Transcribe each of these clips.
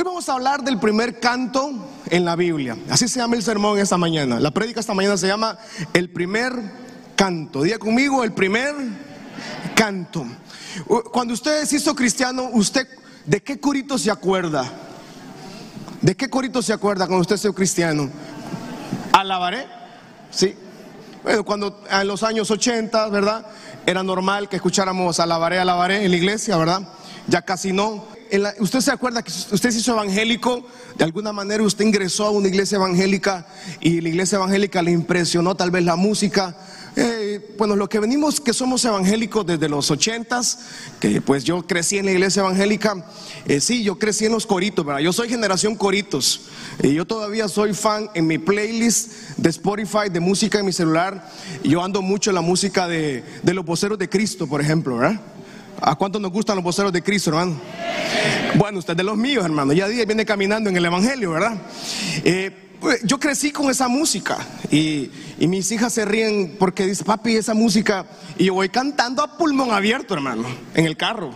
Hoy vamos a hablar del primer canto en la Biblia. Así se llama el sermón esta mañana. La prédica esta mañana se llama el primer canto. Diga conmigo, el primer canto. Cuando usted se hizo cristiano, ¿usted de qué corito se acuerda? ¿De qué corito se acuerda cuando usted se cristiano? ¿Alabaré? Sí. Bueno, cuando en los años 80, ¿verdad? Era normal que escucháramos alabaré, alabaré en la iglesia, ¿verdad? Ya casi no usted se acuerda que usted se hizo evangélico, de alguna manera usted ingresó a una iglesia evangélica y la iglesia evangélica le impresionó tal vez la música. Eh, bueno, lo que venimos que somos evangélicos desde los ochentas, que pues yo crecí en la iglesia evangélica, eh, sí, yo crecí en los coritos, ¿verdad? Yo soy generación coritos y yo todavía soy fan en mi playlist de Spotify de música en mi celular. Yo ando mucho en la música de, de los voceros de Cristo, por ejemplo, ¿verdad? ¿A cuánto nos gustan los voceros de Cristo, hermano? Bueno, usted de los míos, hermano. Ya día viene caminando en el Evangelio, ¿verdad? Eh, pues, yo crecí con esa música y, mis hijas se ríen porque dice, papi, esa música. Y yo voy cantando a pulmón abierto, hermano, en el carro.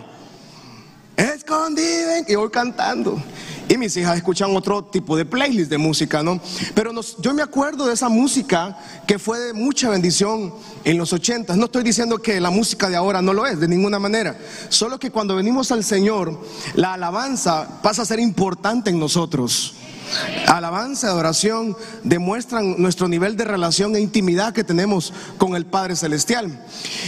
Escondido, y voy cantando. Y mis hijas escuchan otro tipo de playlist de música, ¿no? Pero yo me acuerdo de esa música que fue de mucha bendición en los ochentas. No estoy diciendo que la música de ahora no lo es, de ninguna manera. Solo que cuando venimos al Señor, la alabanza pasa a ser importante en nosotros. Alabanza, adoración demuestran nuestro nivel de relación e intimidad que tenemos con el Padre Celestial.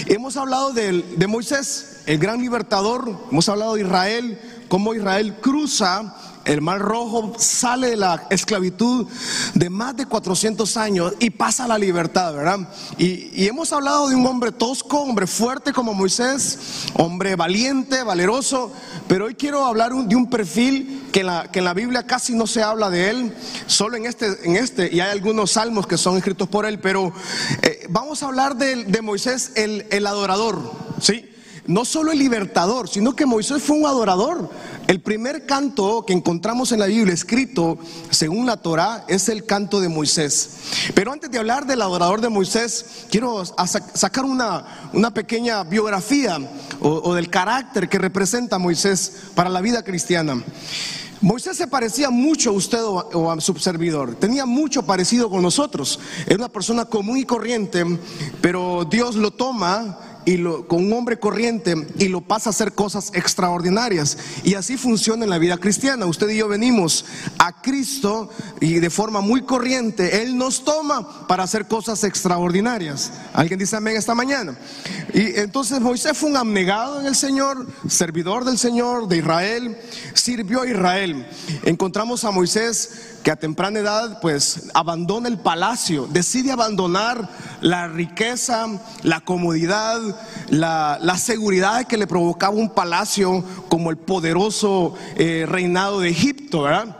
Hemos hablado de Moisés, el gran libertador, hemos hablado de Israel, cómo Israel cruza el mar rojo sale de la esclavitud de más de 400 años y pasa a la libertad, ¿verdad? Y, hemos hablado de un hombre tosco, hombre fuerte como Moisés, hombre valiente, valeroso, pero hoy quiero hablar de un perfil que en, la, Biblia casi no se habla de él, solo en este, en este, y hay algunos salmos que son escritos por él, pero eh, vamos a hablar de, de Moisés, el, el adorador, ¿sí? No solo el libertador, sino que Moisés fue un adorador. El primer canto que encontramos en la Biblia escrito según la Torá es el canto de Moisés. Pero antes de hablar del adorador de Moisés, quiero sacar una, una pequeña biografía o, del carácter que representa Moisés para la vida cristiana. Moisés se parecía mucho a usted o a, su servidor, tenía mucho parecido con nosotros, era una persona común y corriente, pero Dios lo toma y lo, con un hombre corriente y lo pasa a hacer cosas extraordinarias. Y así funciona en la vida cristiana. Usted y yo venimos a Cristo y de forma muy corriente, Él nos toma para hacer cosas extraordinarias. ¿Alguien dice amén esta mañana? Y entonces Moisés fue un abnegado en el Señor, servidor del Señor, de Israel, sirvió a Israel. Encontramos a Moisés que a temprana edad pues abandona el palacio, decide abandonar la riqueza, la comodidad, la, seguridad que le provocaba un palacio como el poderoso eh, reinado de Egipto, ¿verdad?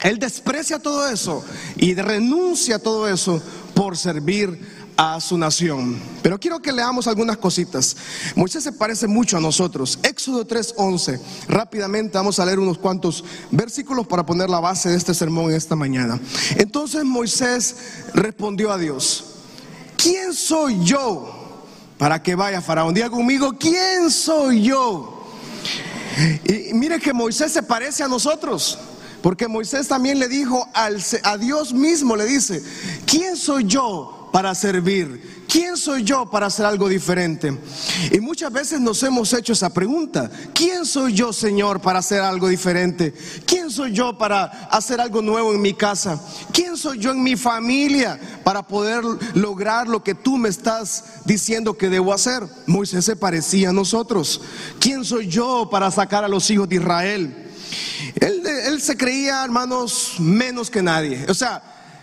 Él desprecia todo eso y renuncia a todo eso por servir a su nación. Pero quiero que leamos algunas cositas. Moisés se parece mucho a nosotros. Éxodo 3:11. Rápidamente vamos a leer unos cuantos versículos para poner la base de este sermón esta mañana. Entonces Moisés respondió a Dios, ¿quién soy yo para que vaya Faraón? Diga conmigo, ¿quién soy yo? Y mire que Moisés se parece a nosotros. Porque Moisés también le dijo al, a Dios mismo, le dice, ¿quién soy yo para servir? ¿Quién soy yo para hacer algo diferente? Y muchas veces nos hemos hecho esa pregunta. ¿Quién soy yo, Señor, para hacer algo diferente? ¿Quién soy yo para hacer algo nuevo en mi casa? ¿Quién soy yo en mi familia para poder lograr lo que tú me estás diciendo que debo hacer? Moisés se parecía a nosotros. ¿Quién soy yo para sacar a los hijos de Israel? Él, se creía, hermanos, menos que nadie. O sea,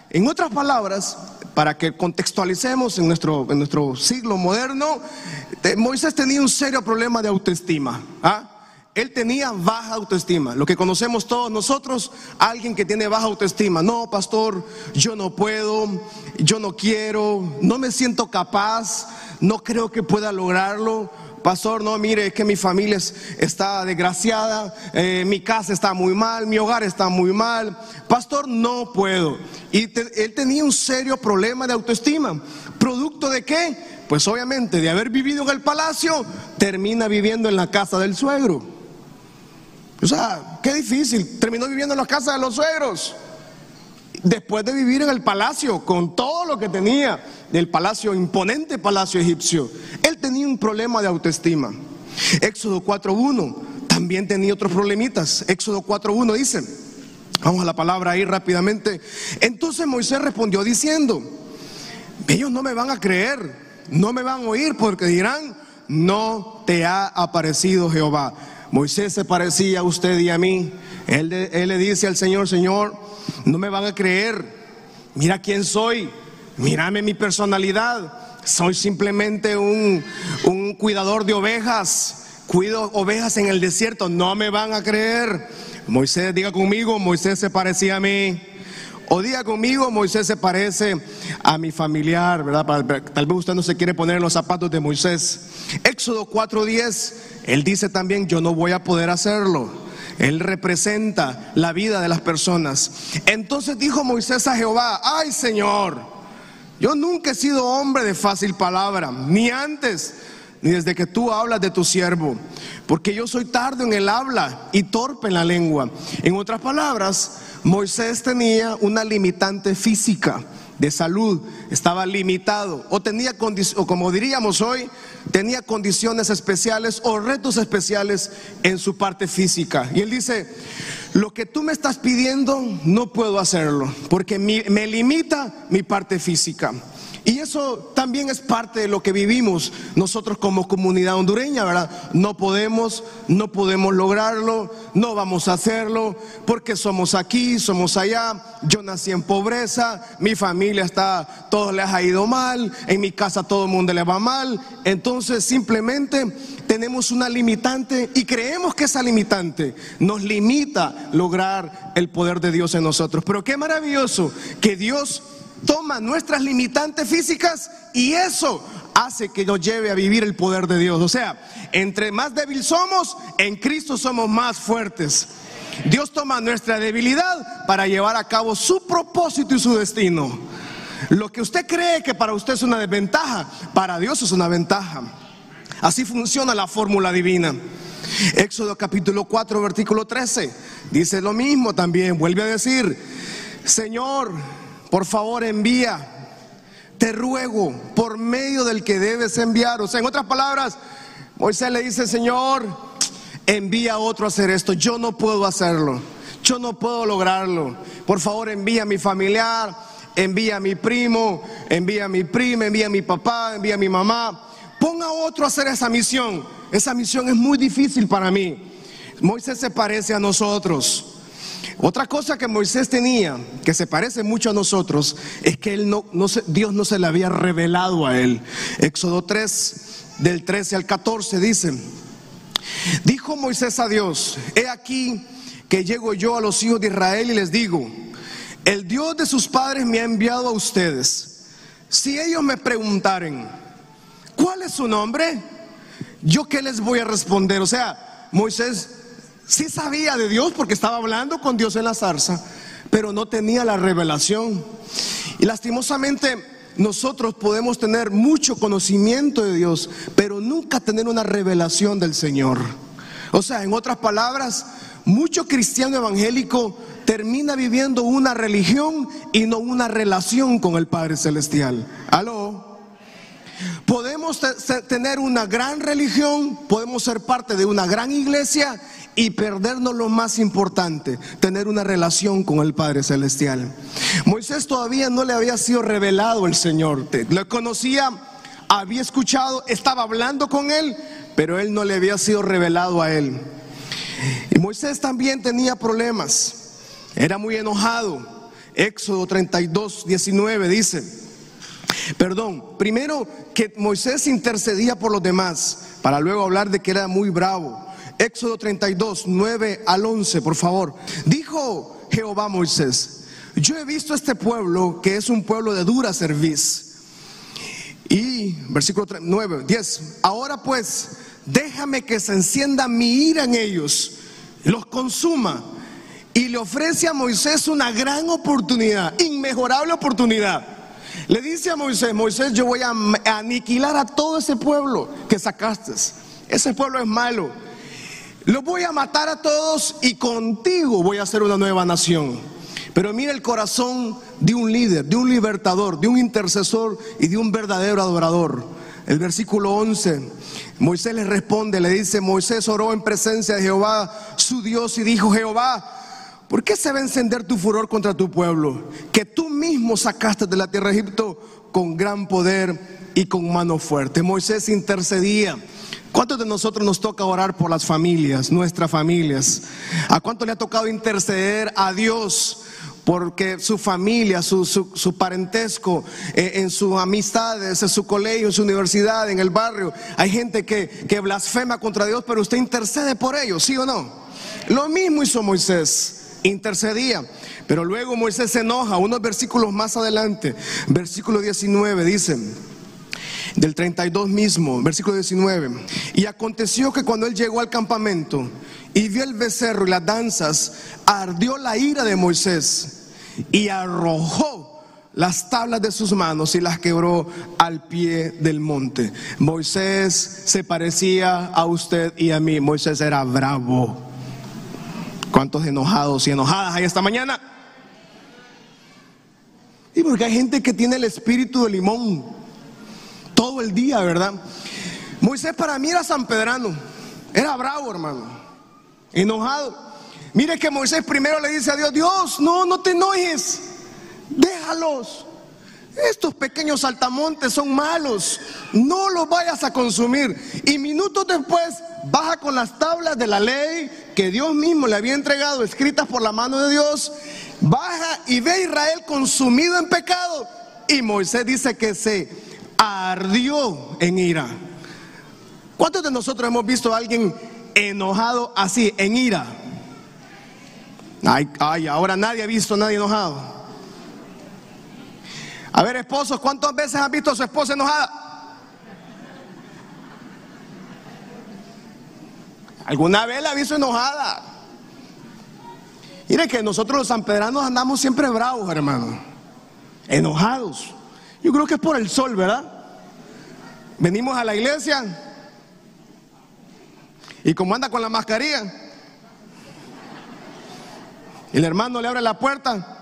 en otras palabras, para que contextualicemos en nuestro, en nuestro siglo moderno, Moisés tenía un serio problema de autoestima. ¿ah? Él tenía baja autoestima, lo que conocemos todos nosotros, alguien que tiene baja autoestima. No, pastor, yo no puedo, yo no quiero, no me siento capaz, no creo que pueda lograrlo. Pastor, no, mire, es que mi familia está desgraciada, eh, mi casa está muy mal, mi hogar está muy mal. Pastor, no puedo. Y él tenía un serio problema de autoestima. ¿Producto de qué? Pues obviamente de haber vivido en el palacio, termina viviendo en la casa del suegro. O sea, qué difícil. Terminó viviendo en la casa de los suegros. Después de vivir en el palacio con todo lo que tenía del palacio, imponente palacio egipcio, él tenía un problema de autoestima. Éxodo 4.1 también tenía otros problemitas. Éxodo 4.1 dice, vamos a la palabra ahí rápidamente. Entonces Moisés respondió diciendo, ellos no me van a creer, no me van a oír porque dirán, no te ha aparecido Jehová. Moisés se parecía a usted y a mí. Él, le dice al Señor, Señor, no me van a creer. Mira quién soy. Mírame mi personalidad. Soy simplemente un, un cuidador de ovejas. Cuido ovejas en el desierto. No me van a creer. Moisés, diga conmigo, Moisés se parecía a mí. O diga conmigo, Moisés se parece a mi familiar, ¿verdad? Tal vez usted no se quiere poner en los zapatos de Moisés. Éxodo 4:10, él dice también, yo no voy a poder hacerlo. Él representa la vida de las personas. Entonces dijo Moisés a Jehová, ay Señor, yo nunca he sido hombre de fácil palabra, ni antes, ni desde que tú hablas de tu siervo, porque yo soy tardo en el habla y torpe en la lengua. En otras palabras, Moisés tenía una limitante física de salud, estaba limitado o tenía o como diríamos hoy, tenía condiciones especiales o retos especiales en su parte física. Y él dice, lo que tú me estás pidiendo no puedo hacerlo porque me limita mi parte física. Y eso también es parte de lo que vivimos nosotros como comunidad hondureña, ¿verdad? No podemos, no podemos lograrlo, no vamos a hacerlo, porque somos aquí, somos allá. Yo nací en pobreza, mi familia está, todos les ha ido mal, en mi casa todo el mundo le va mal. Entonces simplemente tenemos una limitante y creemos que esa limitante nos limita lograr el poder de Dios en nosotros. Pero qué maravilloso que Dios toma nuestras limitantes físicas y eso hace que nos lleve a vivir el poder de Dios. O sea, entre más débil somos, en Cristo somos más fuertes. Dios toma nuestra debilidad para llevar a cabo su propósito y su destino. Lo que usted cree que para usted es una desventaja, para Dios es una ventaja. Así funciona la fórmula divina. Éxodo capítulo 4, versículo 13. Dice lo mismo también. Vuelve a decir, Señor, por favor envía, te ruego, por medio del que debes enviar. O sea, en otras palabras, Moisés le dice, Señor, envía a otro a hacer esto, yo no puedo hacerlo, yo no puedo lograrlo. Por favor, envía a mi familiar, envía a mi primo, envía a mi prima, envía a mi papá, envía a mi mamá. Ponga a otro a hacer esa misión. Esa misión es muy difícil para mí. Moisés se parece a nosotros. Otra cosa que Moisés tenía, que se parece mucho a nosotros, es que él no, Dios no se le había revelado a él. Éxodo 3, del 13 al 14, dice, dijo Moisés a Dios, he aquí que llego yo a los hijos de Israel y les digo, el Dios de sus padres me ha enviado a ustedes. Si ellos me preguntaren, ¿cuál es su nombre? ¿Yo qué les voy a responder? O sea, Moisés Sí sabía de Dios porque estaba hablando con Dios en la zarza, pero no tenía la revelación. Y lastimosamente nosotros podemos tener mucho conocimiento de Dios, pero nunca tener una revelación del Señor. O sea, en otras palabras, mucho cristiano evangélico termina viviendo una religión y no una relación con el Padre Celestial. Aló. Podemos tener una gran religión, podemos ser parte de una gran iglesia y perdernos lo más importante, tener una relación con el Padre Celestial. Moisés todavía no le había sido revelado el Señor, lo conocía, había escuchado, estaba hablando con él, pero él no le había sido revelado a él. Y Moisés también tenía problemas, era muy enojado. Éxodo 32, 19 dice, perdón, primero que Moisés intercedía por los demás, para luego hablar de que era muy bravo. Éxodo 32, 9 al 11, por favor. Dijo Jehová Moisés, yo he visto este pueblo que es un pueblo de dura cerviz. Y versículo 9, 10, ahora pues déjame que se encienda mi ira en ellos, los consuma. Y le ofrece a Moisés una gran oportunidad, inmejorable oportunidad. Le dice a Moisés, Moisés, yo voy a aniquilar a todo ese pueblo que sacaste. Ese pueblo es malo los voy a matar a todos y contigo voy a hacer una nueva nación. Pero mira el corazón de un líder, de un libertador, de un intercesor y de un verdadero adorador. El versículo 11, Moisés le responde, le dice, Moisés oró en presencia de Jehová, su Dios, y dijo, Jehová, ¿por qué se va a encender tu furor contra tu pueblo? Que tú mismo sacaste de la tierra de Egipto con gran poder y con mano fuerte. Moisés intercedía. ¿Cuántos de nosotros nos toca orar por las familias, nuestras familias? ¿A cuánto le ha tocado interceder a Dios? porque su familia, su, parentesco, eh, en sus amistades, en su colegio, en su universidad, en el barrio, hay gente que, que blasfema contra Dios, pero usted intercede por ellos, ¿sí o no? Lo mismo hizo Moisés, intercedía. Pero luego Moisés se enoja, unos versículos más adelante, versículo 19 dice, del 32 mismo, versículo 19, y aconteció que cuando él llegó al campamento y vio el becerro y las danzas, ardió la ira de Moisés y arrojó las tablas de sus manos y las quebró al pie del monte. Moisés se parecía a usted y a mí. Moisés era bravo. ¿Cuántos enojados y enojadas hay esta mañana? Y porque hay gente que tiene el espíritu de limón todo el día, ¿verdad? Moisés para mí era sanpedrano, era bravo, hermano, enojado. Mire que Moisés primero le dice a Dios, Dios, no, no te enojes, déjalos. Estos pequeños saltamontes son malos, no los vayas a consumir. Y minutos después baja con las tablas de la ley que Dios mismo le había entregado, escritas por la mano de Dios, baja y ve a Israel consumido en pecado. Y Moisés dice que se ardió en ira. ¿Cuántos de nosotros hemos visto a alguien enojado así, en ira? Ay, ay, ahora nadie ha visto a nadie enojado. A ver, esposos, ¿cuántas veces han visto a su esposa enojada? ¿Alguna vez la visto enojada? Mire que nosotros los sanpedranos andamos siempre bravos, hermano. Enojados. Yo creo que es por el sol, ¿verdad? Venimos a la iglesia y como anda con la mascarilla, el hermano le abre la puerta.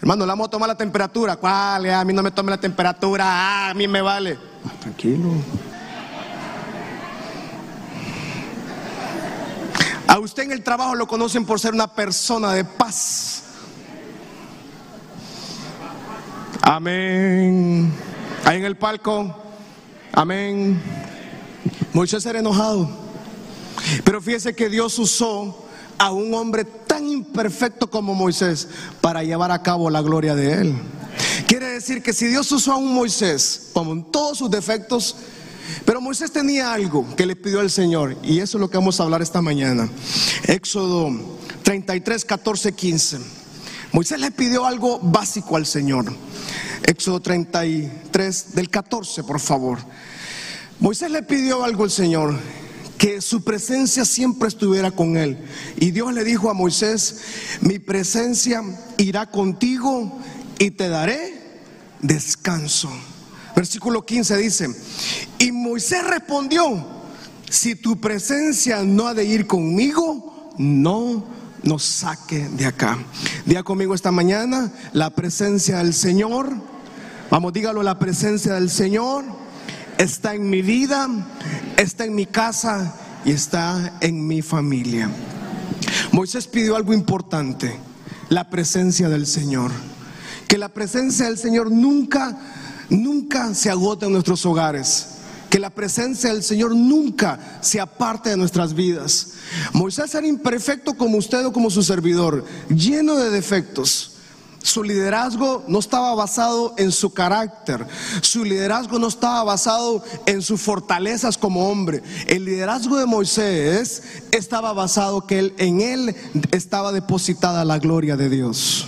Hermano. le vamos a tomar la temperatura. ¿Cuál? A mí no me tome la temperatura. Ah, a mí me vale. Ah, tranquilo. A usted en el trabajo lo conocen por ser una persona de paz. Amén. Ahí en el palco. Amén. Moisés era enojado. Pero fíjese que Dios usó a un hombre imperfecto como Moisés para llevar a cabo la gloria de él. Quiere decir que si Dios usó a un Moisés, con todos sus defectos, pero Moisés tenía algo que le pidió al Señor, y eso es lo que vamos a hablar esta mañana. Éxodo 33, 14, 15. Moisés le pidió algo básico al Señor. Éxodo 33, del 14, por favor. Moisés le pidió algo al Señor que su presencia siempre estuviera con él. Y Dios le dijo a Moisés, mi presencia irá contigo y te daré descanso. Versículo 15 dice, y Moisés respondió, si tu presencia no ha de ir conmigo, no nos saque de acá. Día conmigo esta mañana, la presencia del Señor. Vamos, dígalo, la presencia del Señor está en mi vida, está en mi casa y está en mi familia. Moisés pidió algo importante, la presencia del Señor. Que la presencia del Señor nunca, nunca se agote en nuestros hogares. Que la presencia del Señor nunca se aparte de nuestras vidas. Moisés era imperfecto como usted o como su servidor, lleno de defectos. Su liderazgo no estaba basado en su carácter. Su liderazgo no estaba basado en sus fortalezas como hombre. El liderazgo de Moisés estaba basado que él, en él estaba depositada la gloria de Dios.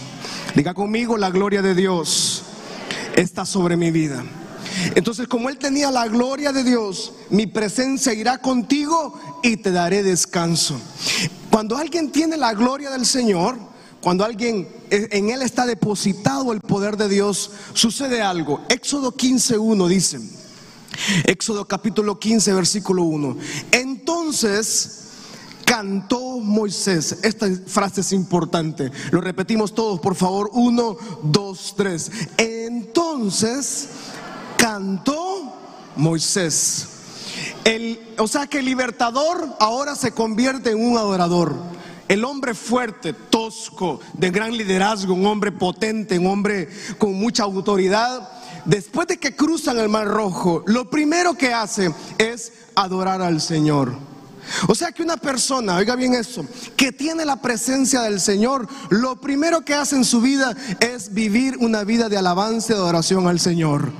Diga conmigo, la gloria de Dios está sobre mi vida. Entonces, como él tenía la gloria de Dios, mi presencia irá contigo y te daré descanso. Cuando alguien tiene la gloria del Señor, cuando alguien en él está depositado el poder de Dios, sucede algo. Éxodo 15:1 dice. Éxodo capítulo 15 versículo 1. Entonces cantó Moisés. Esta frase es importante. Lo repetimos todos, por favor. Uno, dos, tres. Entonces cantó Moisés. El, o sea que el libertador ahora se convierte en un adorador. El hombre fuerte, tosco, de gran liderazgo, un hombre potente, un hombre con mucha autoridad, después de que cruzan el Mar Rojo, lo primero que hace es adorar al Señor. O sea que una persona, oiga bien eso, que tiene la presencia del Señor, lo primero que hace en su vida es vivir una vida de alabanza y adoración al Señor.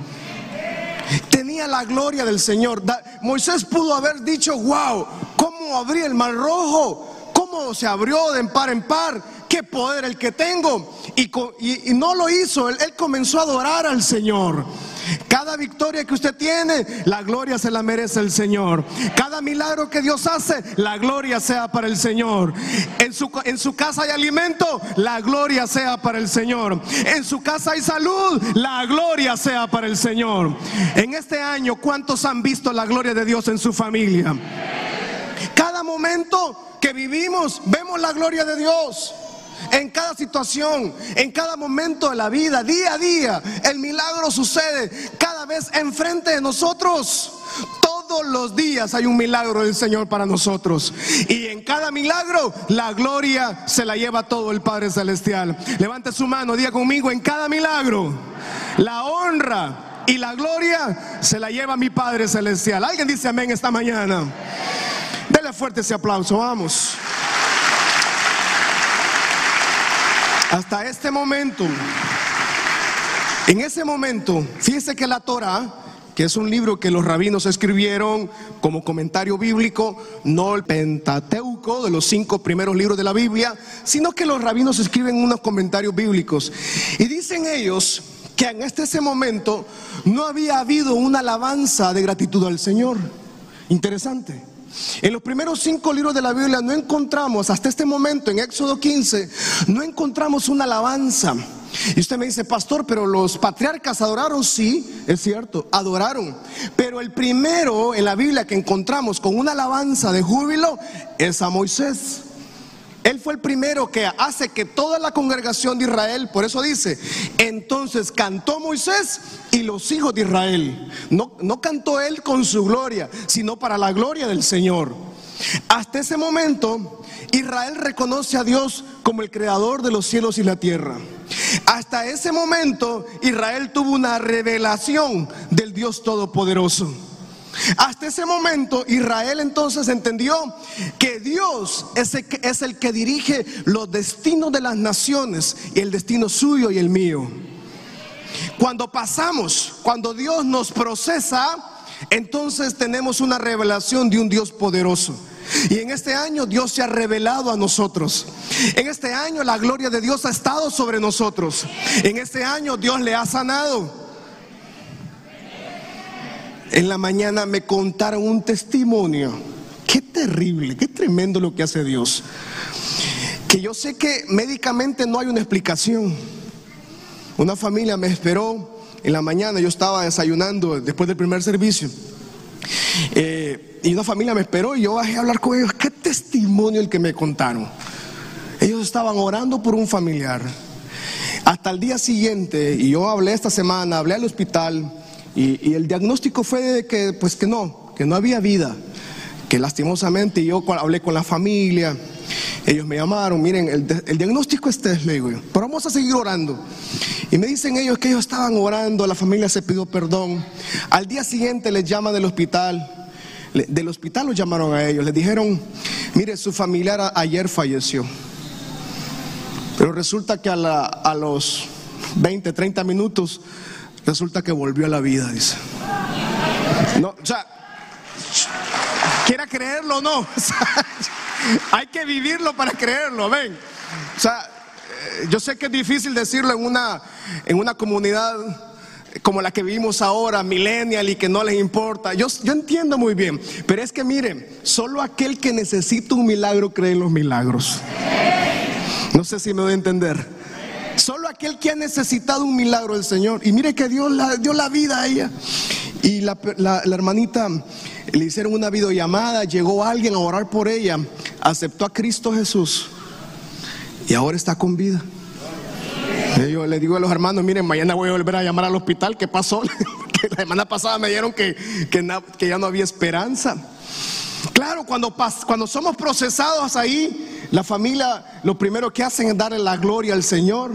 Tenía la gloria del Señor. Moisés pudo haber dicho, wow, ¿cómo abrí el mar rojo? ¿Cómo se abrió de par en par? ¿Qué poder el que tengo? Y, no lo hizo, él comenzó a adorar al Señor. Cada victoria que usted tiene, la gloria se la merece el Señor. Cada milagro que Dios hace, la gloria sea para el Señor. En su, en su casa hay alimento, la gloria sea para el Señor. En su casa hay salud, la gloria sea para el Señor. En este año, ¿cuántos han visto la gloria de Dios en su familia? Cada momento que vivimos, vemos la gloria de Dios en cada situación, en cada momento de la vida, día a día. El milagro sucede cada vez enfrente de nosotros. Todos los días hay un milagro del Señor para nosotros. Y en cada milagro la gloria se la lleva todo el Padre Celestial. Levante su mano, diga conmigo, en cada milagro la honra y la gloria se la lleva mi Padre Celestial. ¿Alguien dice amén esta mañana? Fuerte ese aplauso, vamos. Hasta este momento, en ese momento, fíjese que la Torah, que es un libro que los rabinos escribieron como comentario bíblico, no el Pentateuco de los cinco primeros libros de la Biblia, sino que los rabinos escriben unos comentarios bíblicos. Y dicen ellos que en este ese momento no había habido una alabanza de gratitud al Señor. Interesante. En los primeros cinco libros de la Biblia no encontramos, hasta este momento, en Éxodo 15, no encontramos una alabanza. Y usted me dice, pastor, pero los patriarcas adoraron, sí, es cierto, adoraron. Pero el primero en la Biblia que encontramos con una alabanza de júbilo es a Moisés. Él fue el primero que hace que toda la congregación de Israel, por eso dice, entonces cantó Moisés y los hijos de Israel. No, no cantó él con su gloria, sino para la gloria del Señor. Hasta ese momento, Israel reconoce a Dios como el creador de los cielos y la tierra. Hasta ese momento, Israel tuvo una revelación del Dios Todopoderoso. Hasta ese momento Israel entonces entendió que Dios es el que, es el que dirige los destinos de las naciones y el destino suyo y el mío. Cuando pasamos, cuando Dios nos procesa, entonces tenemos una revelación de un Dios poderoso. Y en este año Dios se ha revelado a nosotros. En este año la gloria de Dios ha estado sobre nosotros. En este año Dios le ha sanado. En la mañana me contaron un testimonio. Qué terrible, qué tremendo lo que hace Dios. Que yo sé que médicamente no hay una explicación. Una familia me esperó en la mañana, yo estaba desayunando después del primer servicio. Eh, y una familia me esperó y yo bajé a hablar con ellos. Qué testimonio el que me contaron. Ellos estaban orando por un familiar. Hasta el día siguiente, y yo hablé esta semana, hablé al hospital y, el diagnóstico fue que, pues que no, que no había vida, que lastimosamente yo hablé con la familia, ellos me llamaron, miren, el, diagnóstico este le digo pero vamos a seguir orando. Y me dicen ellos que ellos estaban orando, la familia se pidió perdón. Al día siguiente les llaman del hospital, del hospital los llamaron a ellos, les dijeron, mire, su familiar ayer falleció. Pero resulta que a, a los 20, 30 minutos resulta que volvió a la vida, dice. No, o sea, quiera creerlo o no. hay que vivirlo para creerlo, ven. O sea, eh, yo sé que es difícil decirlo en una, en una comunidad como la que vivimos ahora, millennial y que no les importa. Yo, yo entiendo muy bien, pero es que miren, solo aquel que necesita un milagro cree en los milagros. No sé si me doy a entender. Solo aquel que ha necesitado un milagro del Señor. Y mire que Dios la, dio la vida a ella. Y la, hermanita le hicieron una videollamada, llegó alguien a orar por ella, aceptó a Cristo Jesús y ahora está con vida. Yo le digo a los hermanos, miren, mañana voy a volver a llamar al hospital, ¿qué pasó? la semana pasada me dijeron que, que, ya no había esperanza. Claro, cuando, cuando somos procesados ahí, la familia lo primero que hacen es darle la gloria al Señor,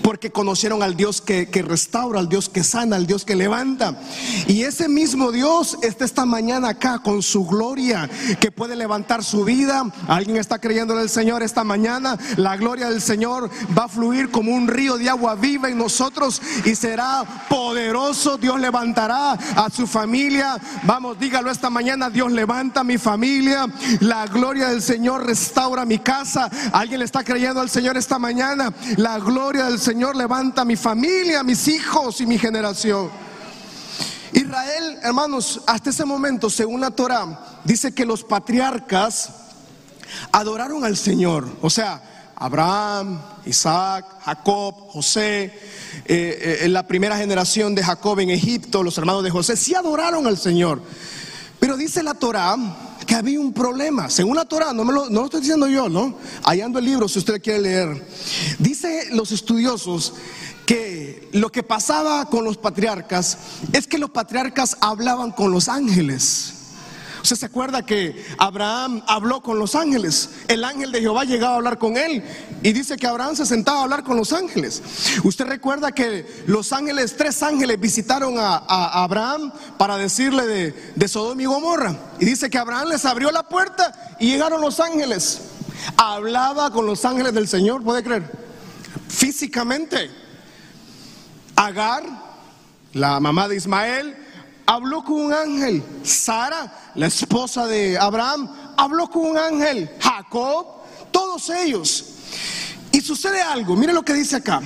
porque conocieron al Dios que, restaura, al Dios que sana, al Dios que levanta. Y ese mismo Dios está esta mañana acá con su gloria, que puede levantar su vida. Alguien está creyendo en el Señor esta mañana. La gloria del Señor va a fluir como un río de agua viva en nosotros y será poderoso. Dios levantará a su familia. Vamos, dígalo esta mañana, Dios levanta a mi familia. La gloria del Señor restaura mi casa. Alguien le está creyendo al Señor esta mañana. La gloria del Señor levanta a mi familia, a mis hijos y mi generación. Israel, hermanos, hasta ese momento, según la Torah, dice que los patriarcas adoraron al Señor. O sea, Abraham, Isaac, Jacob, José, eh, eh, la primera generación de Jacob en Egipto, los hermanos de José, sí adoraron al Señor. Pero dice la Torah que había un problema. Según la Torah, no, me lo, no lo estoy diciendo yo, ¿no? Hallando el libro si usted quiere leer. Dice los estudiosos que lo que pasaba con los patriarcas es que los patriarcas hablaban con los ángeles. Usted se acuerda que Abraham habló con los ángeles. El ángel de Jehová llegaba a hablar con él. Y dice que Abraham se sentaba a hablar con los ángeles. Usted recuerda que los ángeles, tres ángeles visitaron a, Abraham para decirle de, de Sodoma y Gomorra. Y dice que Abraham les abrió la puerta y llegaron los ángeles. Hablaba con los ángeles del Señor, ¿puede creer? Físicamente. Agar, la mamá de Ismael, habló con un ángel. Sara, la esposa de Abraham, habló con un ángel. Jacob, todos ellos. Y sucede algo, mire lo que dice acá.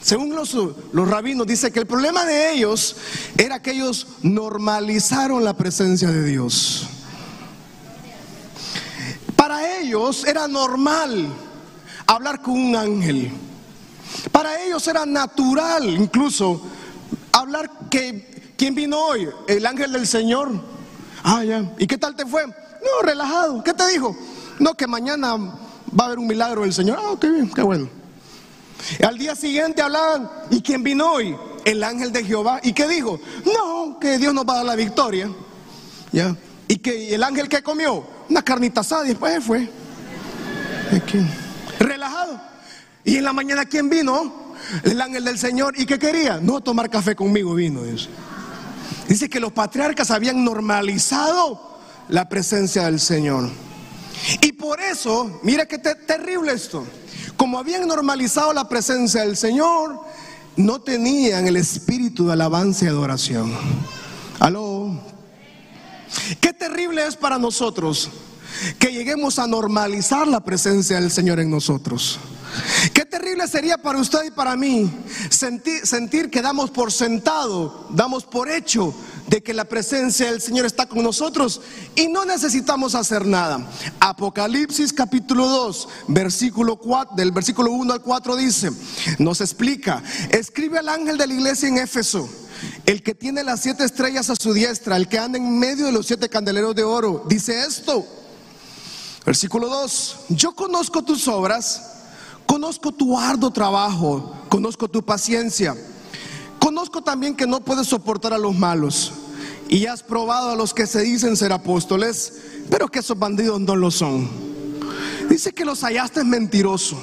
Según los, los rabinos, dice que el problema de ellos era que ellos normalizaron la presencia de Dios. Para ellos era normal hablar con un ángel. Para ellos era natural incluso hablar que ¿Quién vino hoy? El ángel del Señor. Ah, ya. ¿Y qué tal te fue? No, relajado. ¿Qué te dijo? No, que mañana va a haber un milagro del Señor. Ah, qué bien, qué bueno. Al día siguiente hablaban, ¿y quién vino hoy? El ángel de Jehová. ¿Y qué dijo? No, que Dios nos va a dar la victoria. ¿Ya? ¿Y que el ángel que comió? Una carnita asada y después se fue. Relajado. ¿Y en la mañana quién vino? El ángel del Señor. ¿Y qué quería? No tomar café conmigo vino, Dios. Dice que los patriarcas habían normalizado la presencia del Señor. Y por eso, mira qué terrible esto. Como habían normalizado la presencia del Señor, no tenían el espíritu de alabanza y adoración. Aló. Qué terrible es para nosotros que lleguemos a normalizar la presencia del Señor en nosotros. Sería para usted y para mí sentir, sentir, que damos por sentado, damos por hecho de que la presencia del Señor está con nosotros y no necesitamos hacer nada. Apocalipsis capítulo 2, versículo 4, del versículo 1 al 4 dice, nos explica, escribe al ángel de la iglesia en Éfeso. El que tiene las siete estrellas a su diestra, el que anda en medio de los siete candeleros de oro, dice esto. Versículo 2, yo conozco tus obras Conozco tu arduo trabajo, conozco tu paciencia. Conozco también que no puedes soportar a los malos. Y has probado a los que se dicen ser apóstoles, pero que esos bandidos no lo son. Dice que los hallaste mentiroso.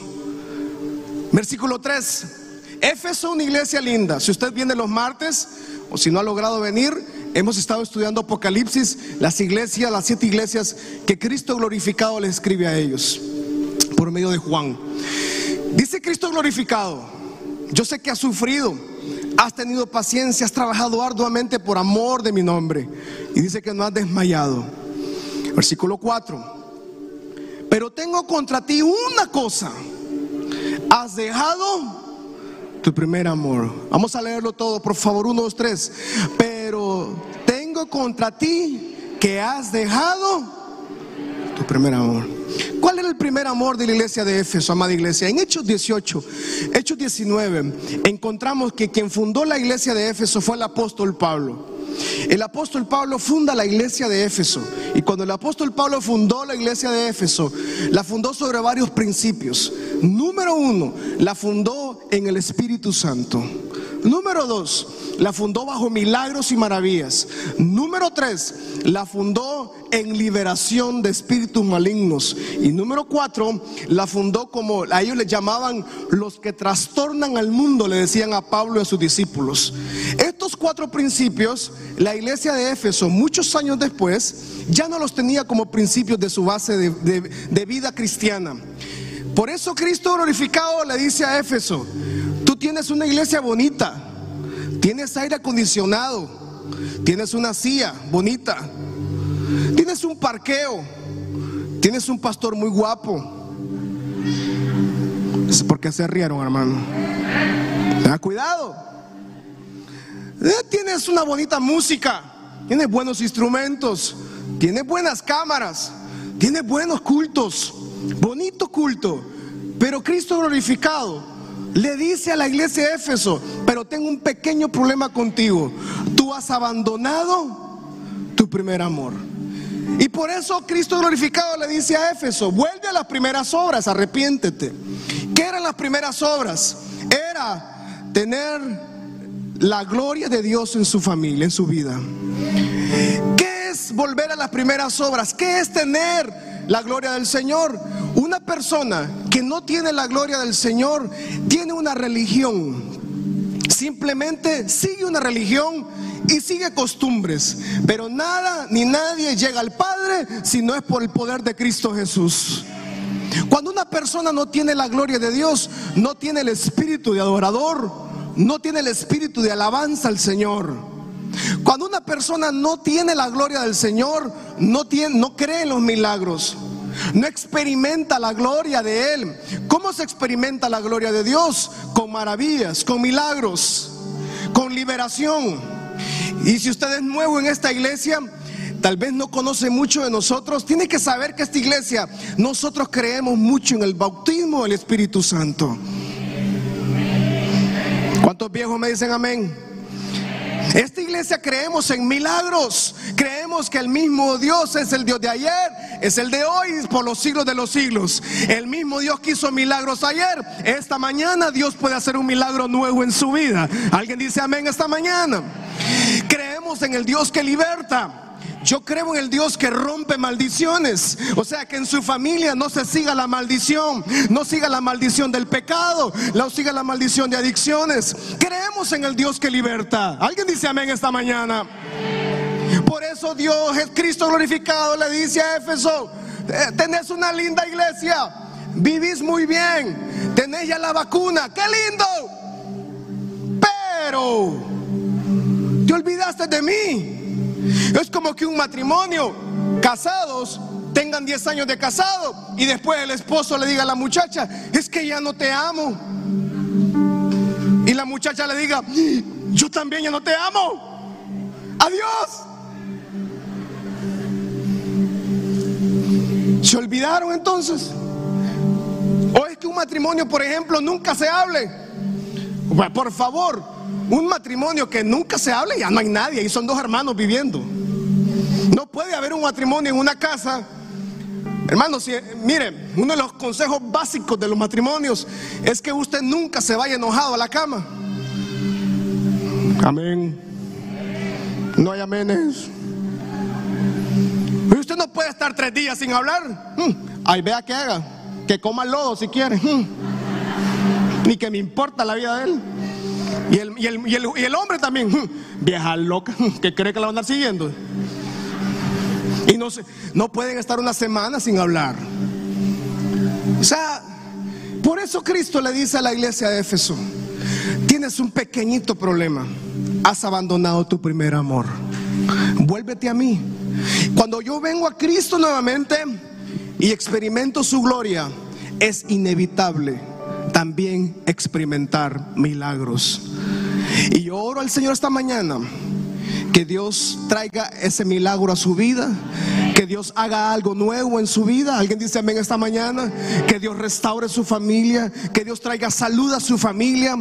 Versículo 3. Éfeso, una iglesia linda. Si usted viene los martes, o si no ha logrado venir, hemos estado estudiando Apocalipsis, las iglesias, las siete iglesias que Cristo glorificado le escribe a ellos por medio de Juan. Dice Cristo glorificado, yo sé que has sufrido, has tenido paciencia, has trabajado arduamente por amor de mi nombre. Y dice que no has desmayado. Versículo 4. Pero tengo contra ti una cosa. Has dejado tu primer amor. Vamos a leerlo todo, por favor, uno, dos, tres. Pero tengo contra ti que has dejado tu primer amor. ¿Cuál era el primer amor de la iglesia de Éfeso, amada iglesia? En Hechos 18, Hechos 19, encontramos que quien fundó la iglesia de Éfeso fue el apóstol Pablo. el apóstol Pablo funda la iglesia de Éfeso. Y cuando el apóstol Pablo fundó la iglesia de Éfeso, la fundó sobre varios principios. Número uno, la fundó en el Espíritu Santo. Número dos, la fundó bajo milagros y maravillas. Número tres, la fundó en liberación de espíritus malignos. Y número cuatro, la fundó como a ellos le llamaban los que trastornan al mundo, le decían a Pablo y a sus discípulos. Estos cuatro principios, la iglesia de Éfeso, muchos años después, ya no los tenía como principios de su base de, de vida cristiana. Por eso Cristo glorificado le dice a Éfeso, tú tienes una iglesia bonita, Tienes aire acondicionado. Tienes una silla bonita. Tienes un parqueo. Tienes un pastor muy guapo. Es porque se rieron, hermano. Ten cuidado. Eh, tienes una bonita música. Tienes buenos instrumentos. Tienes buenas cámaras. Tienes buenos cultos. Bonito culto. Pero Cristo glorificado le dice a la iglesia de Éfeso, pero tengo un pequeño problema contigo. Tú has abandonado tu primer amor. Y por eso Cristo glorificado le dice a Éfeso, vuelve a las primeras obras, arrepiéntete. ¿Qué eran las primeras obras? Era tener la gloria de Dios en su familia, en su vida. ¿Qué es volver a las primeras obras? ¿Qué es tener la gloria del Señor? Una persona que no tiene la gloria del Señor tiene una religión. Simplemente sigue una religión y sigue costumbres. Pero nada ni nadie llega al Padre si no es por el poder de Cristo Jesús. Cuando una persona no tiene la gloria de Dios, no tiene el espíritu de adorador, no tiene el espíritu de alabanza al Señor. Cuando una persona no tiene la gloria del Señor, no, tiene, no cree en los milagros no experimenta la gloria de Él. ¿Cómo se experimenta la gloria de Dios? Con maravillas, con milagros, con liberación. Y si usted es nuevo en esta iglesia, tal vez no conoce mucho de nosotros, tiene que saber que esta iglesia, nosotros creemos mucho en el bautismo del Espíritu Santo. ¿Cuántos viejos me dicen amén? Esta iglesia creemos en milagros. Creemos que el mismo Dios es el Dios de ayer, es el de hoy, por los siglos de los siglos. El mismo Dios que hizo milagros ayer. Esta mañana Dios puede hacer un milagro nuevo en su vida. ¿Alguien dice amén esta mañana? Creemos en el Dios que liberta. Yo creo en el Dios que rompe maldiciones. O sea, que en su familia no se siga la maldición, no siga la maldición del pecado, no siga la maldición de adicciones. Creemos en el Dios que liberta. ¿Alguien dice amén esta mañana? Por eso Dios, es Cristo glorificado, le dice a Éfeso, eh, tenés una linda iglesia, vivís muy bien, tenés ya la vacuna, qué lindo. Pero te olvidaste de mí. Es como que un matrimonio, casados, tengan 10 años de casado y después el esposo le diga a la muchacha, es que ya no te amo. Y la muchacha le diga, yo también ya no te amo. Adiós. ¿Se olvidaron entonces? ¿O es que un matrimonio, por ejemplo, nunca se hable? Por favor, un matrimonio que nunca se hable, ya no hay nadie, y son dos hermanos viviendo. No puede haber un matrimonio en una casa. Hermanos, mire, uno de los consejos básicos de los matrimonios es que usted nunca se vaya enojado a la cama. Amén. No hay amenes. Usted no puede estar tres días sin hablar. Hmm, ahí vea que haga. Que coma lodo si quiere. Hmm. Ni que me importa la vida de él. Y el, hombre también, vieja loca, que cree que la van a andar siguiendo. Y no, no pueden estar una semana sin hablar. O sea, por eso Cristo le dice a la iglesia de Éfeso, tienes un pequeñito problema, has abandonado tu primer amor, vuélvete a mí. Cuando yo vengo a Cristo nuevamente y experimento su gloria, es inevitable también experimentar milagros. Y yo oro al Señor esta mañana que Dios traiga ese milagro a su vida, que Dios haga algo nuevo en su vida. Alguien dice amén esta mañana, que Dios restaure su familia, que Dios traiga salud a su familia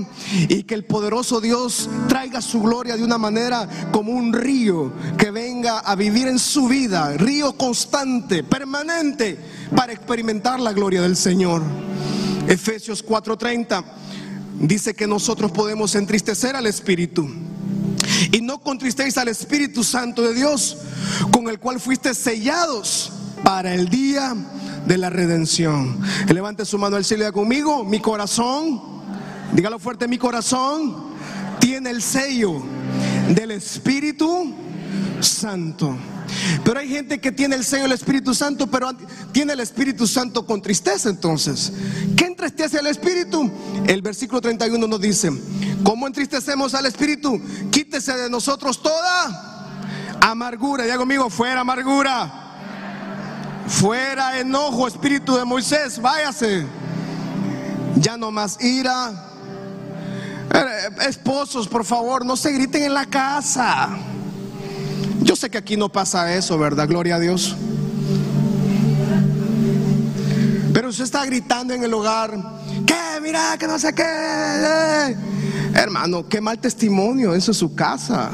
y que el poderoso Dios traiga su gloria de una manera como un río que venga a vivir en su vida, río constante, permanente, para experimentar la gloria del Señor. Efesios 4:30 dice que nosotros podemos entristecer al Espíritu y no contristéis al Espíritu Santo de Dios, con el cual fuiste sellados para el día de la redención. Levante su mano al cielo y conmigo, mi corazón, dígalo fuerte, mi corazón tiene el sello del Espíritu Santo. Pero hay gente que tiene el sello del Espíritu Santo, pero tiene el Espíritu Santo con tristeza entonces. ¿Qué entristece al Espíritu? El versículo 31 nos dice, ¿cómo entristecemos al Espíritu? Quítese de nosotros toda amargura. Ya conmigo, fuera amargura. Fuera enojo, Espíritu de Moisés, váyase. Ya no más ira. Eh, esposos, por favor, no se griten en la casa. Que aquí no pasa eso, ¿verdad? Gloria a Dios. Pero usted está gritando en el hogar, ¿qué? Mira, que no sé qué. Eh". Hermano, qué mal testimonio, eso es su casa.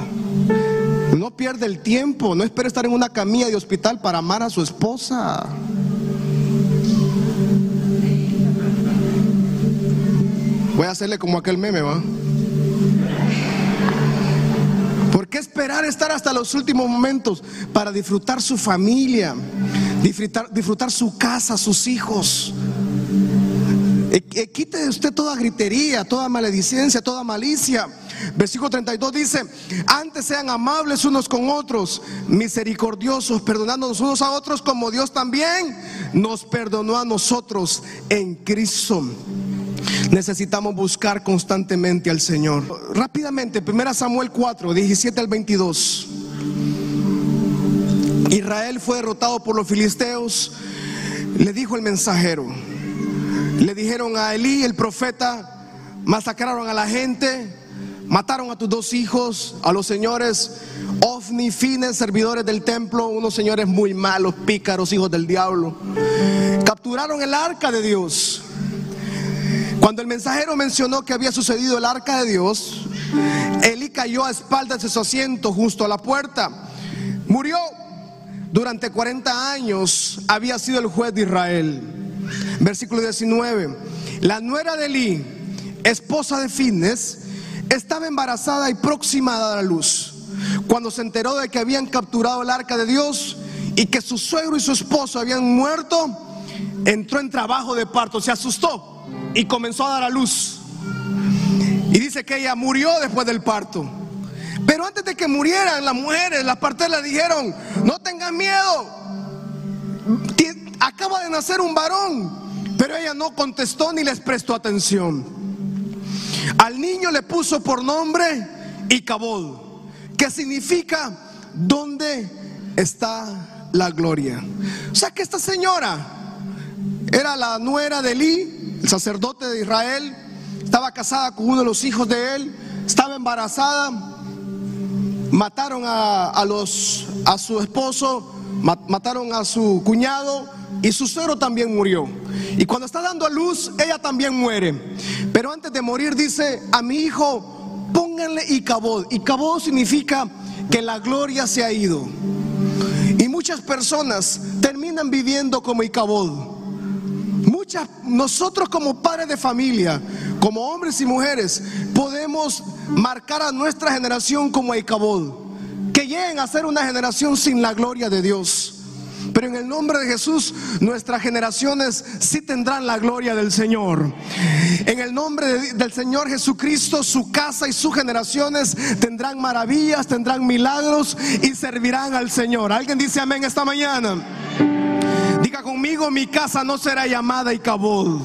No pierde el tiempo, no espere estar en una camilla de hospital para amar a su esposa. Voy a hacerle como aquel meme, ¿va? Esperar estar hasta los últimos momentos para disfrutar su familia, disfrutar, disfrutar su casa, sus hijos? Eh, eh, quite de usted toda gritería, toda maledicencia, toda malicia. Versículo 32 dice, antes sean amables unos con otros, misericordiosos, perdonándonos unos a otros como Dios también nos perdonó a nosotros en Cristo. Necesitamos buscar constantemente al Señor. Rápidamente, 1 Samuel 4, 17 al 22. Israel fue derrotado por los filisteos. Le dijo el mensajero. Le dijeron a Elí, el profeta, masacraron a la gente, mataron a tus dos hijos, a los señores Ofni, Fines, servidores del templo, unos señores muy malos, pícaros, hijos del diablo. Capturaron el arca de Dios cuando el mensajero mencionó que había sucedido el arca de Dios, Elí cayó a espaldas de su asiento justo a la puerta. Murió. Durante 40 años había sido el juez de Israel. Versículo 19. La nuera de Elí, esposa de Fines, estaba embarazada y próxima a dar a luz. Cuando se enteró de que habían capturado el arca de Dios y que su suegro y su esposo habían muerto, entró en trabajo de parto, se asustó y comenzó a dar a luz. Y dice que ella murió después del parto. Pero antes de que murieran las mujeres, las parteras dijeron, no tengan miedo, acaba de nacer un varón. Pero ella no contestó ni les prestó atención. Al niño le puso por nombre Icabod, que significa ¿dónde está la gloria? O sea que esta señora era la nuera de Elí, el sacerdote de Israel, estaba casada con uno de los hijos de él, estaba embarazada, mataron a, los, a su esposo, mataron a su cuñado y su suegro también murió. Y cuando está dando a luz, ella también muere. Pero antes de morir dice, a mi hijo, pónganle Icabod. Icabod significa que la gloria se ha ido. Y muchas personas terminan viviendo como Icabod nosotros como padres de familia, como hombres y mujeres, podemos marcar a nuestra generación como Icabod, que lleguen a ser una generación sin la gloria de Dios. Pero en el nombre de Jesús, nuestras generaciones sí tendrán la gloria del Señor. En el nombre del Señor Jesucristo, su casa y sus generaciones tendrán maravillas, tendrán milagros y servirán al Señor. ¿Alguien dice amén esta mañana? Conmigo, mi casa no será llamada Icabod.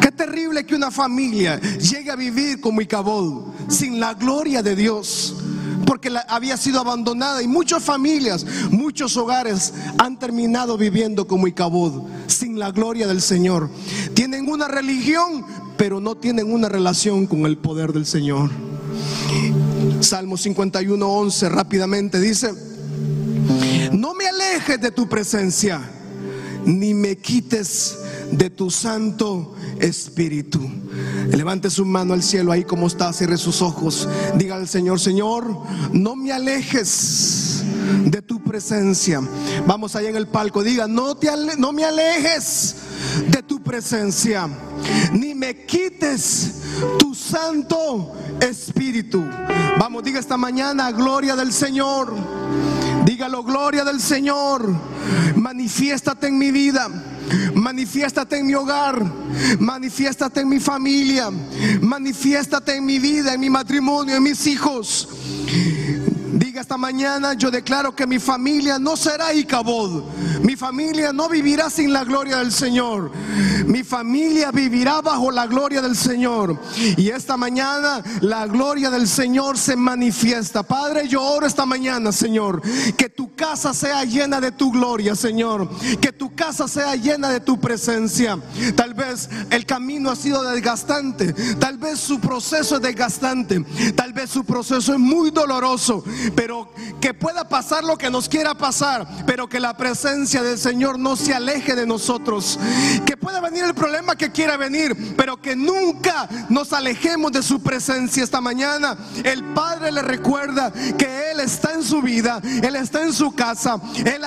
Qué terrible que una familia llegue a vivir como Icabod, sin la gloria de Dios, porque había sido abandonada y muchas familias, muchos hogares han terminado viviendo como Icabod, sin la gloria del Señor. Tienen una religión, pero no tienen una relación con el poder del Señor. Salmo 51, 11 rápidamente dice, no me alejes de tu presencia, ni me quites de tu santo espíritu. Levante su mano al cielo ahí como está, cierre sus ojos. Diga al Señor, Señor, no me alejes de tu presencia. Vamos allá en el palco, diga, no, te no me alejes de tu presencia, ni me quites tu santo espíritu. Vamos, diga esta mañana, gloria del Señor. Dígalo, gloria del Señor. Manifiéstate en mi vida. Manifiéstate en mi hogar, manifiéstate en mi familia, manifiéstate en mi vida, en mi matrimonio, en mis hijos esta mañana, yo declaro que mi familia no será Icabod. Mi familia no vivirá sin la gloria del Señor. Mi familia vivirá bajo la gloria del Señor. Y esta mañana la gloria del Señor se manifiesta. Padre, yo oro esta mañana, Señor, que tu casa sea llena de tu gloria, Señor. Que tu casa sea llena de tu presencia. Tal vez el camino ha sido desgastante. Tal vez su proceso es desgastante. Tal vez su proceso es muy doloroso. Pero que pueda pasar lo que nos quiera pasar, pero que la presencia del Señor no se aleje de nosotros. Que pueda venir el problema que quiera venir, pero que nunca nos alejemos de su presencia esta mañana. El Padre le recuerda que Él está en su vida, Él está en su casa, él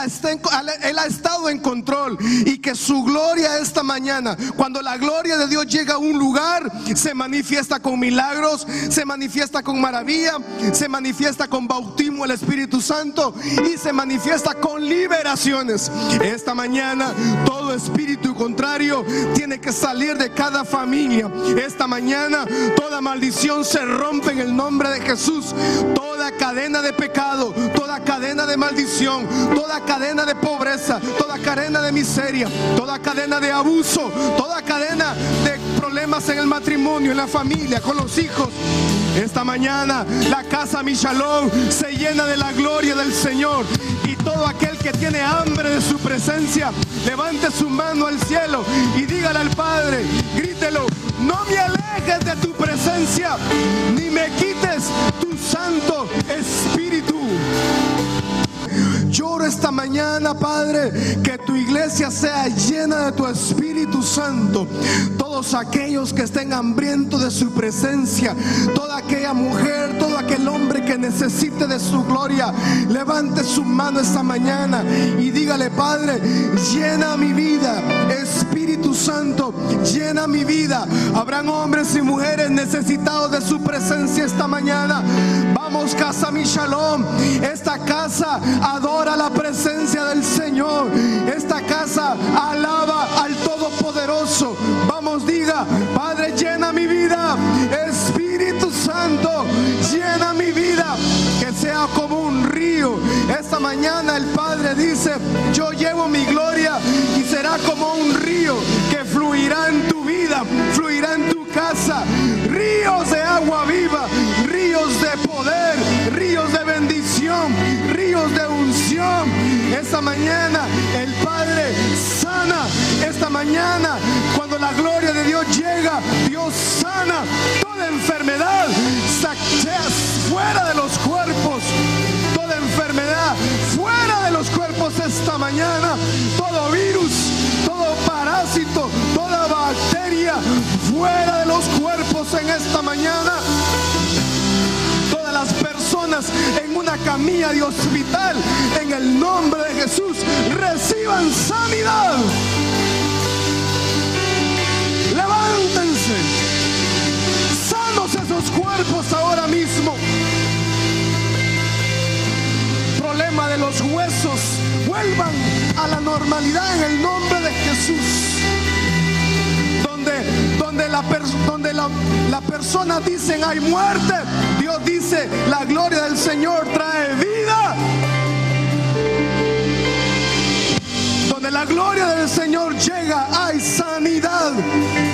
ha estado en control y que su gloria esta mañana, cuando la gloria de Dios llega a un lugar, se manifiesta con milagros, se manifiesta con maravilla, se manifiesta con bautismo el Espíritu Santo y se manifiesta con liberaciones. Esta mañana todo espíritu contrario tiene que salir de cada familia. Esta mañana toda maldición se rompe en el nombre de Jesús. Toda cadena de pecado, toda cadena de maldición, toda cadena de pobreza, toda cadena de miseria, toda cadena de abuso, toda cadena de problemas en el matrimonio, en la familia, con los hijos. Esta mañana la casa Michalón se llena de la gloria del Señor. Y todo aquel que tiene hambre de su presencia, levante su mano al cielo y dígale al Padre, grítelo, no me alejes de tu presencia, ni me quites tu Santo Espíritu. Lloro esta mañana, Padre, que tu iglesia sea llena de tu Espíritu Santo. Todos aquellos que estén hambrientos de su presencia, toda aquella mujer, todo aquel hombre que necesite de su gloria, levante su mano esta mañana y dígale, Padre, llena mi vida, Espíritu Santo, llena mi vida. Habrán hombres y mujeres necesitados de su presencia esta mañana. Vamos, casa mi shalom. Esta casa adora la presencia del Señor. Esta casa alaba al Todopoderoso. Vamos, diga, Padre, llena mi vida. Espíritu Santo, llena mi vida. Que sea como un río. Esta mañana el Padre dice, yo llevo mi gloria y será como un río que fluirá en tu vida, fluirá en tu casa. Ríos de agua viva, ríos de poder, ríos de bendición, ríos de unción. Esta mañana el Padre sana. Esta mañana cuando la gloria de Dios llega, Dios sana toda enfermedad. Fuera de los cuerpos. Toda enfermedad fuera de los cuerpos esta mañana. Todo virus, todo parásito, toda bacteria fuera de los cuerpos en esta mañana las personas en una camilla de hospital, en el nombre de Jesús, reciban sanidad. Levántense. Sanos esos cuerpos ahora mismo. Problema de los huesos, vuelvan a la normalidad en el nombre de Jesús donde, la, donde persona dice hay muerte, Dios dice la gloria del Señor trae vida. Donde la gloria del Señor llega, hay sanidad.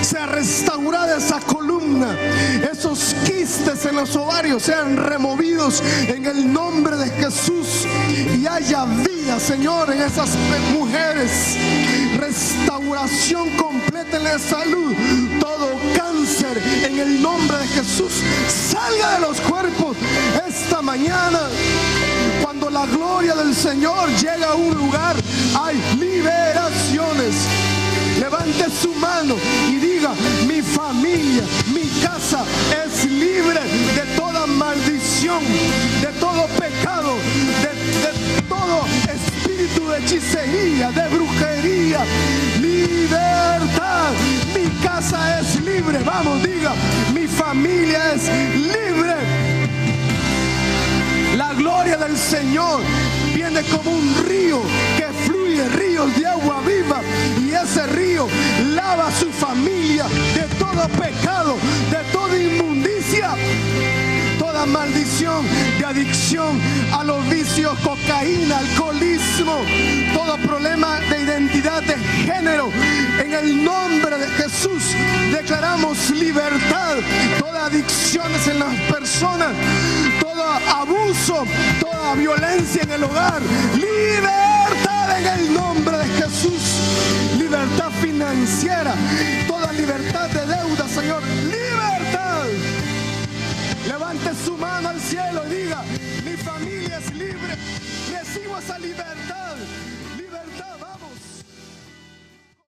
Se restaurada esa columna. Esos quistes en los ovarios sean removidos en el nombre de Jesús. Y haya vida, Señor, en esas mujeres. Restauración completa en la salud. Todo cáncer en el nombre de Jesús salga de los cuerpos. mañana, cuando la gloria del Señor llega a un lugar, hay liberaciones. Levante su mano y diga, mi familia, mi casa es libre de toda maldición, de todo pecado, de, todo espíritu de hechicería, de brujería. Libertad. Mi casa es libre. Vamos, diga, mi familia es libre. La gloria del Señor viene como un río que fluye, ríos de agua viva. Y ese río lava a su familia de todo pecado, de maldición de adicción a los vicios, cocaína, alcoholismo, todo problema de identidad de género. En el nombre de Jesús declaramos libertad, toda adicciones en las personas, todo abuso, toda violencia en el hogar. Libertad en el nombre de Jesús. Libertad financiera, toda libertad de deuda, Señor. Levante su mano al cielo y diga,